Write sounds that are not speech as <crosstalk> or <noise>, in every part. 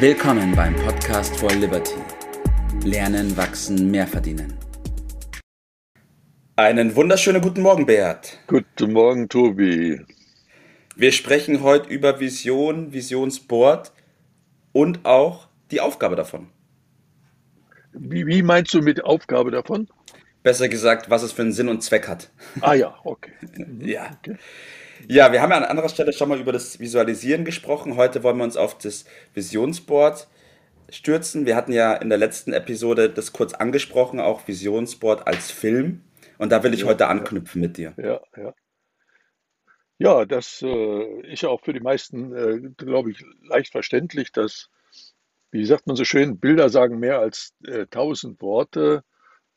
Willkommen beim Podcast for Liberty. Lernen, wachsen, mehr verdienen. Einen wunderschönen guten Morgen, Beat. Guten Morgen, Tobi. Wir sprechen heute über Vision, Visionsboard und auch die Aufgabe davon. Wie, wie meinst du mit Aufgabe davon? Besser gesagt, was es für einen Sinn und Zweck hat. Ah ja, okay. <laughs> ja. Okay. Ja, wir haben ja an anderer Stelle schon mal über das Visualisieren gesprochen. Heute wollen wir uns auf das Visionsboard stürzen. Wir hatten ja in der letzten Episode das kurz angesprochen, auch Visionsboard als Film. Und da will ich ja, heute anknüpfen ja. mit dir. Ja, ja. Ja, das äh, ist ja auch für die meisten, äh, glaube ich, leicht verständlich, dass, wie sagt man so schön, Bilder sagen mehr als äh, tausend Worte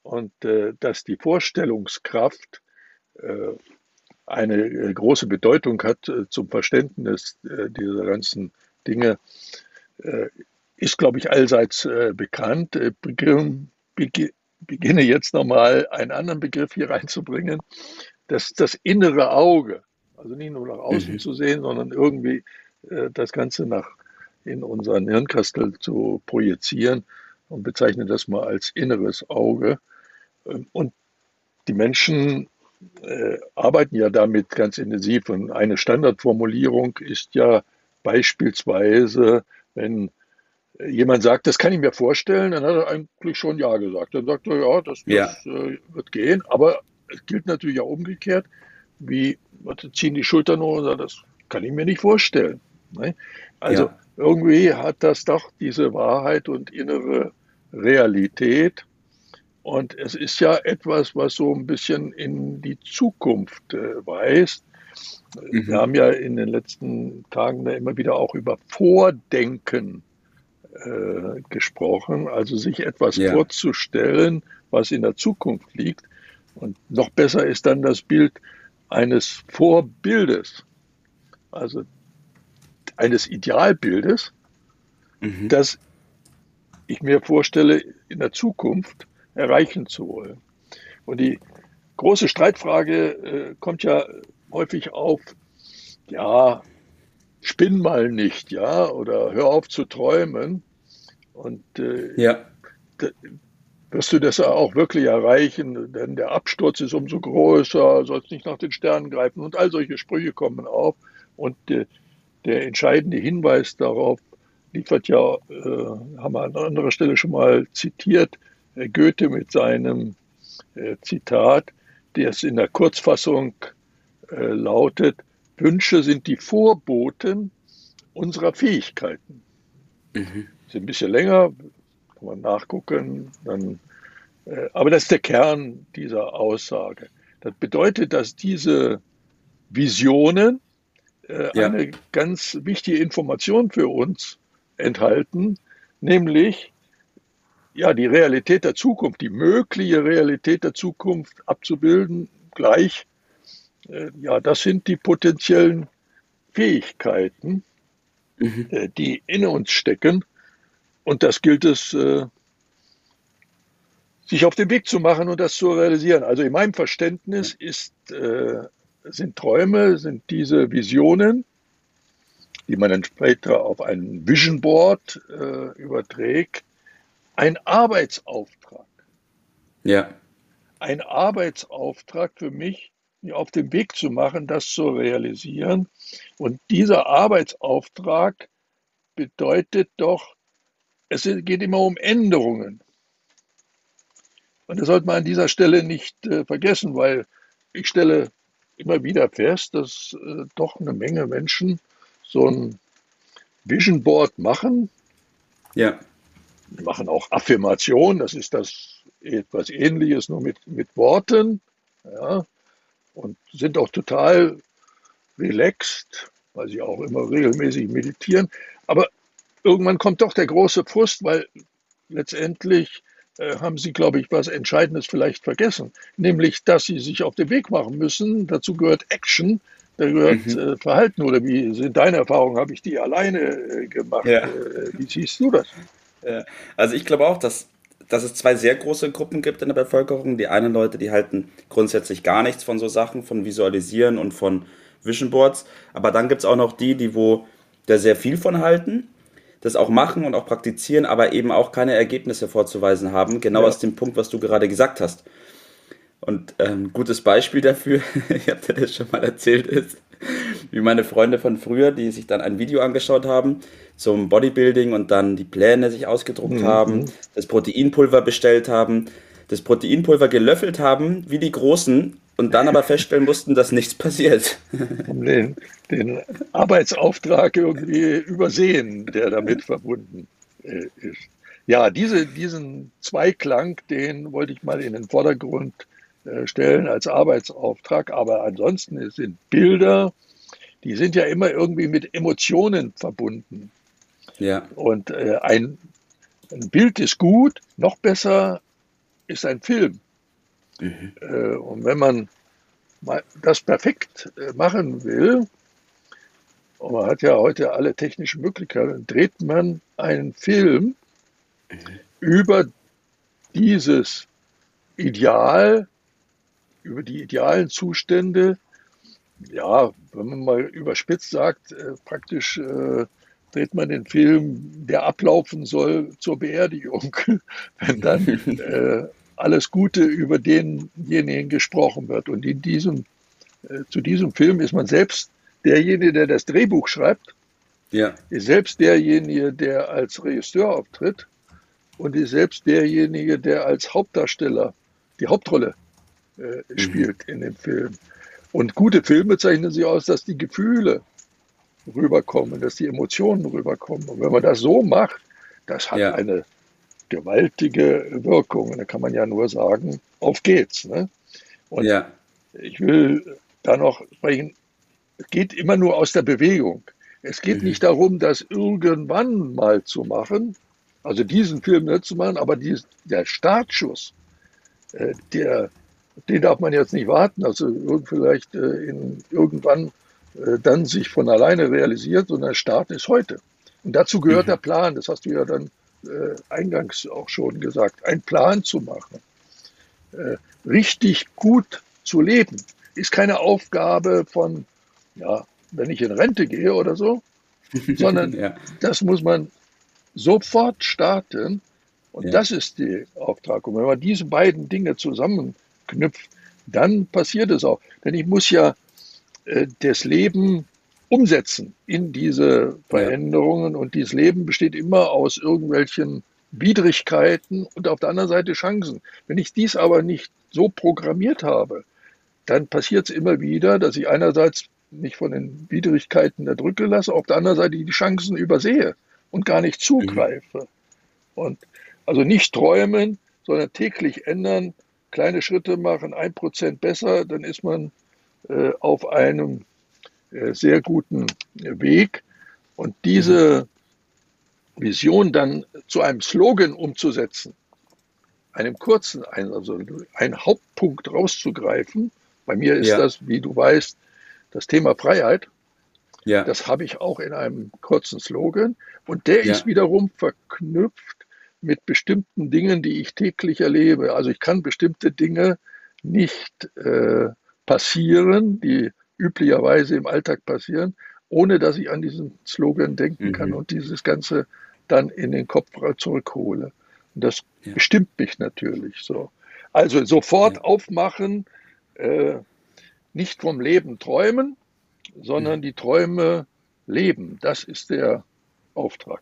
und äh, dass die Vorstellungskraft äh, eine äh, große Bedeutung hat äh, zum Verständnis äh, dieser ganzen Dinge, ist, glaube ich, allseits bekannt. Ich beginne jetzt nochmal einen anderen Begriff hier reinzubringen. Das, das innere Auge, also nicht nur nach außen mhm. zu sehen, sondern irgendwie das Ganze nach in unseren Hirnkastel zu projizieren und bezeichne das mal als inneres Auge. Ähm, und die Menschen äh, arbeiten ja damit ganz intensiv. Und eine Standardformulierung ist ja beispielsweise, wenn jemand sagt, das kann ich mir vorstellen, dann hat er eigentlich schon Ja gesagt. Dann sagt er, ja, das, ja. das äh, wird gehen. Aber es gilt natürlich auch umgekehrt, wie ziehen die Schultern hoch und sagen, das kann ich mir nicht vorstellen. Ne? Also ja. irgendwie hat das doch diese Wahrheit und innere Realität. Und es ist ja etwas, was so ein bisschen in die Zukunft äh, weist. Mhm. Wir haben ja in den letzten Tagen da immer wieder auch über Vordenken äh, gesprochen, also sich etwas ja. vorzustellen, was in der Zukunft liegt. Und noch besser ist dann das Bild eines Vorbildes, also eines Idealbildes, mhm. das ich mir vorstelle in der Zukunft erreichen zu wollen. Und die große Streitfrage äh, kommt ja häufig auf, ja, spinn mal nicht, ja, oder hör auf zu träumen. Und äh, ja. wirst du das auch wirklich erreichen, denn der Absturz ist umso größer, sollst nicht nach den Sternen greifen und all solche Sprüche kommen auf. Und äh, der entscheidende Hinweis darauf liefert ja, äh, haben wir an anderer Stelle schon mal zitiert, äh, Goethe mit seinem äh, Zitat, das in der Kurzfassung äh, lautet, Wünsche sind die Vorboten unserer Fähigkeiten. Mhm. Ist ein bisschen länger, kann man nachgucken, dann, äh, aber das ist der Kern dieser Aussage. Das bedeutet, dass diese Visionen äh, ja. eine ganz wichtige Information für uns enthalten, nämlich ja, die Realität der Zukunft, die mögliche Realität der Zukunft abzubilden, gleich, äh, ja, das sind die potenziellen Fähigkeiten, mhm. äh, die in uns stecken. Und das gilt es, äh, sich auf den Weg zu machen und das zu realisieren. Also in meinem Verständnis ist, äh, sind Träume, sind diese Visionen, die man dann später auf ein Vision Board äh, überträgt, ein Arbeitsauftrag. Ja. Ein Arbeitsauftrag für mich, mir auf den Weg zu machen, das zu realisieren. Und dieser Arbeitsauftrag bedeutet doch, es geht immer um Änderungen. Und das sollte man an dieser Stelle nicht äh, vergessen, weil ich stelle immer wieder fest, dass äh, doch eine Menge Menschen so ein Vision Board machen. Ja. Wir machen auch Affirmation, das ist das etwas ähnliches, nur mit, mit Worten. Ja, und sind auch total relaxed, weil sie auch immer regelmäßig meditieren. Aber irgendwann kommt doch der große Frust, weil letztendlich äh, haben sie, glaube ich, was Entscheidendes vielleicht vergessen, nämlich, dass sie sich auf den Weg machen müssen. Dazu gehört Action, da gehört mhm. äh, Verhalten. Oder wie sind deine Erfahrungen? Habe ich die alleine äh, gemacht? Ja. Äh, wie siehst du das? Ja. Also ich glaube auch, dass, dass es zwei sehr große Gruppen gibt in der Bevölkerung. Die einen Leute, die halten grundsätzlich gar nichts von so Sachen, von Visualisieren und von Vision Boards. Aber dann gibt es auch noch die, die wo da sehr viel von halten. das auch machen und auch praktizieren, aber eben auch keine Ergebnisse vorzuweisen haben, genau ja. aus dem Punkt, was du gerade gesagt hast. Und ein ähm, gutes Beispiel dafür, <laughs> ich habe dir das schon mal erzählt, ist, wie meine Freunde von früher, die sich dann ein Video angeschaut haben zum Bodybuilding und dann die Pläne sich ausgedruckt mhm. haben, das Proteinpulver bestellt haben, das Proteinpulver gelöffelt haben, wie die Großen, und dann aber feststellen mussten, dass nichts passiert. <laughs> Den, den Arbeitsauftrag irgendwie übersehen, der damit verbunden äh, ist. Ja, diese, diesen Zweiklang, den wollte ich mal in den Vordergrund stellen als Arbeitsauftrag. Aber ansonsten sind Bilder, die sind ja immer irgendwie mit Emotionen verbunden. Ja. Und äh, ein, ein Bild ist gut, noch besser ist ein Film. Mhm. Äh, und wenn man das perfekt äh, machen will, und man hat ja heute alle technischen Möglichkeiten, dreht man einen Film mhm. über dieses Ideal über die idealen Zustände, ja, wenn man mal überspitzt sagt, äh, praktisch äh, dreht man den Film, der ablaufen soll zur Beerdigung, <laughs> wenn dann <laughs> äh, alles Gute über denjenigen gesprochen wird. Und in diesem, äh, zu diesem Film ist man selbst derjenige, der das Drehbuch schreibt, ja. ist selbst derjenige, der als Regisseur auftritt und ist selbst derjenige, der als Hauptdarsteller die Hauptrolle äh, mhm. spielt in dem Film. Und gute Filme zeichnen sich aus, dass die Gefühle rüberkommen, dass die Emotionen rüberkommen. Und wenn man das so macht, das hat ja. eine gewaltige Wirkung. Und da kann man ja nur sagen, auf geht's. Ne? Und ja. ich will da noch sprechen, es geht immer nur aus der Bewegung. Es geht mhm. nicht darum, das irgendwann mal zu machen, also diesen Film nicht zu machen, aber dies, der Startschuss, äh, der den darf man jetzt nicht warten, also vielleicht äh, in, irgendwann äh, dann sich von alleine realisiert, sondern der Start ist heute. Und dazu gehört mhm. der Plan, das hast du ja dann äh, eingangs auch schon gesagt, einen Plan zu machen. Äh, richtig gut zu leben ist keine Aufgabe von, ja, wenn ich in Rente gehe oder so, <laughs> sondern ja. das muss man sofort starten. Und ja. das ist der Auftrag. Und wenn man diese beiden Dinge zusammen knüpft, dann passiert es auch. Denn ich muss ja äh, das Leben umsetzen in diese Veränderungen. Und dieses Leben besteht immer aus irgendwelchen Widrigkeiten und auf der anderen Seite Chancen. Wenn ich dies aber nicht so programmiert habe, dann passiert es immer wieder, dass ich einerseits mich von den Widrigkeiten erdrücke lasse, auf der anderen Seite die Chancen übersehe und gar nicht zugreife. Mhm. Und also nicht träumen, sondern täglich ändern, kleine Schritte machen, ein Prozent besser, dann ist man äh, auf einem äh, sehr guten Weg. Und diese Vision dann zu einem Slogan umzusetzen, einem kurzen, also einen Hauptpunkt rauszugreifen. Bei mir ist ja. das, wie du weißt, das Thema Freiheit. Ja. Das habe ich auch in einem kurzen Slogan. Und der ja. ist wiederum verknüpft mit bestimmten Dingen, die ich täglich erlebe. Also ich kann bestimmte Dinge nicht äh, passieren, die üblicherweise im Alltag passieren, ohne dass ich an diesen Slogan denken mhm. kann und dieses Ganze dann in den Kopf zurückhole. Und das ja. bestimmt mich natürlich so. Also sofort ja. aufmachen, äh, nicht vom Leben träumen, sondern mhm. die Träume leben. Das ist der Auftrag.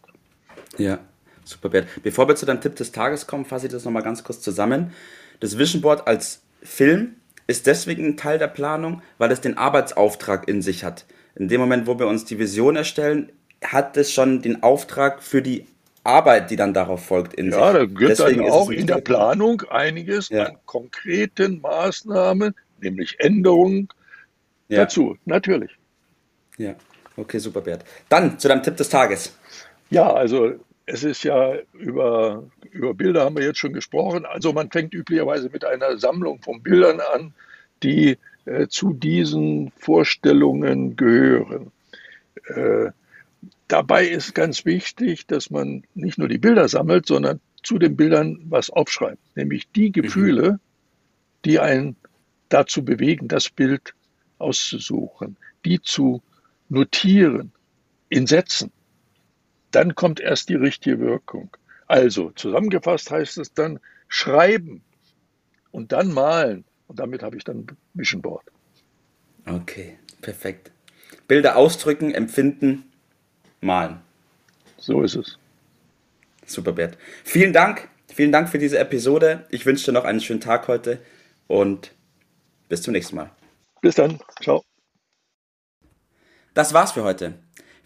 Ja, Super, Bert. Bevor wir zu deinem Tipp des Tages kommen, fasse ich das nochmal ganz kurz zusammen. Das Vision Board als Film ist deswegen ein Teil der Planung, weil es den Arbeitsauftrag in sich hat. In dem Moment, wo wir uns die Vision erstellen, hat es schon den Auftrag für die Arbeit, die dann darauf folgt, in ja, sich. Ja, da gibt es auch in der Planung einiges ja. an konkreten Maßnahmen, nämlich Änderungen ja. dazu, natürlich. Ja, okay, super, Bert. Dann zu deinem Tipp des Tages. Ja, also es ist ja über, über Bilder haben wir jetzt schon gesprochen. Also man fängt üblicherweise mit einer Sammlung von Bildern an, die äh, zu diesen Vorstellungen gehören. Äh, dabei ist ganz wichtig, dass man nicht nur die Bilder sammelt, sondern zu den Bildern was aufschreibt, nämlich die Gefühle, mhm. die einen dazu bewegen, das Bild auszusuchen, die zu notieren, in Sätzen dann kommt erst die richtige Wirkung. Also zusammengefasst heißt es dann schreiben und dann malen. Und damit habe ich dann Vision Board. Okay, perfekt. Bilder ausdrücken, empfinden, malen. So ist es. Super, Bert. Vielen Dank. Vielen Dank für diese Episode. Ich wünsche dir noch einen schönen Tag heute und bis zum nächsten Mal. Bis dann. Ciao. Das war's für heute.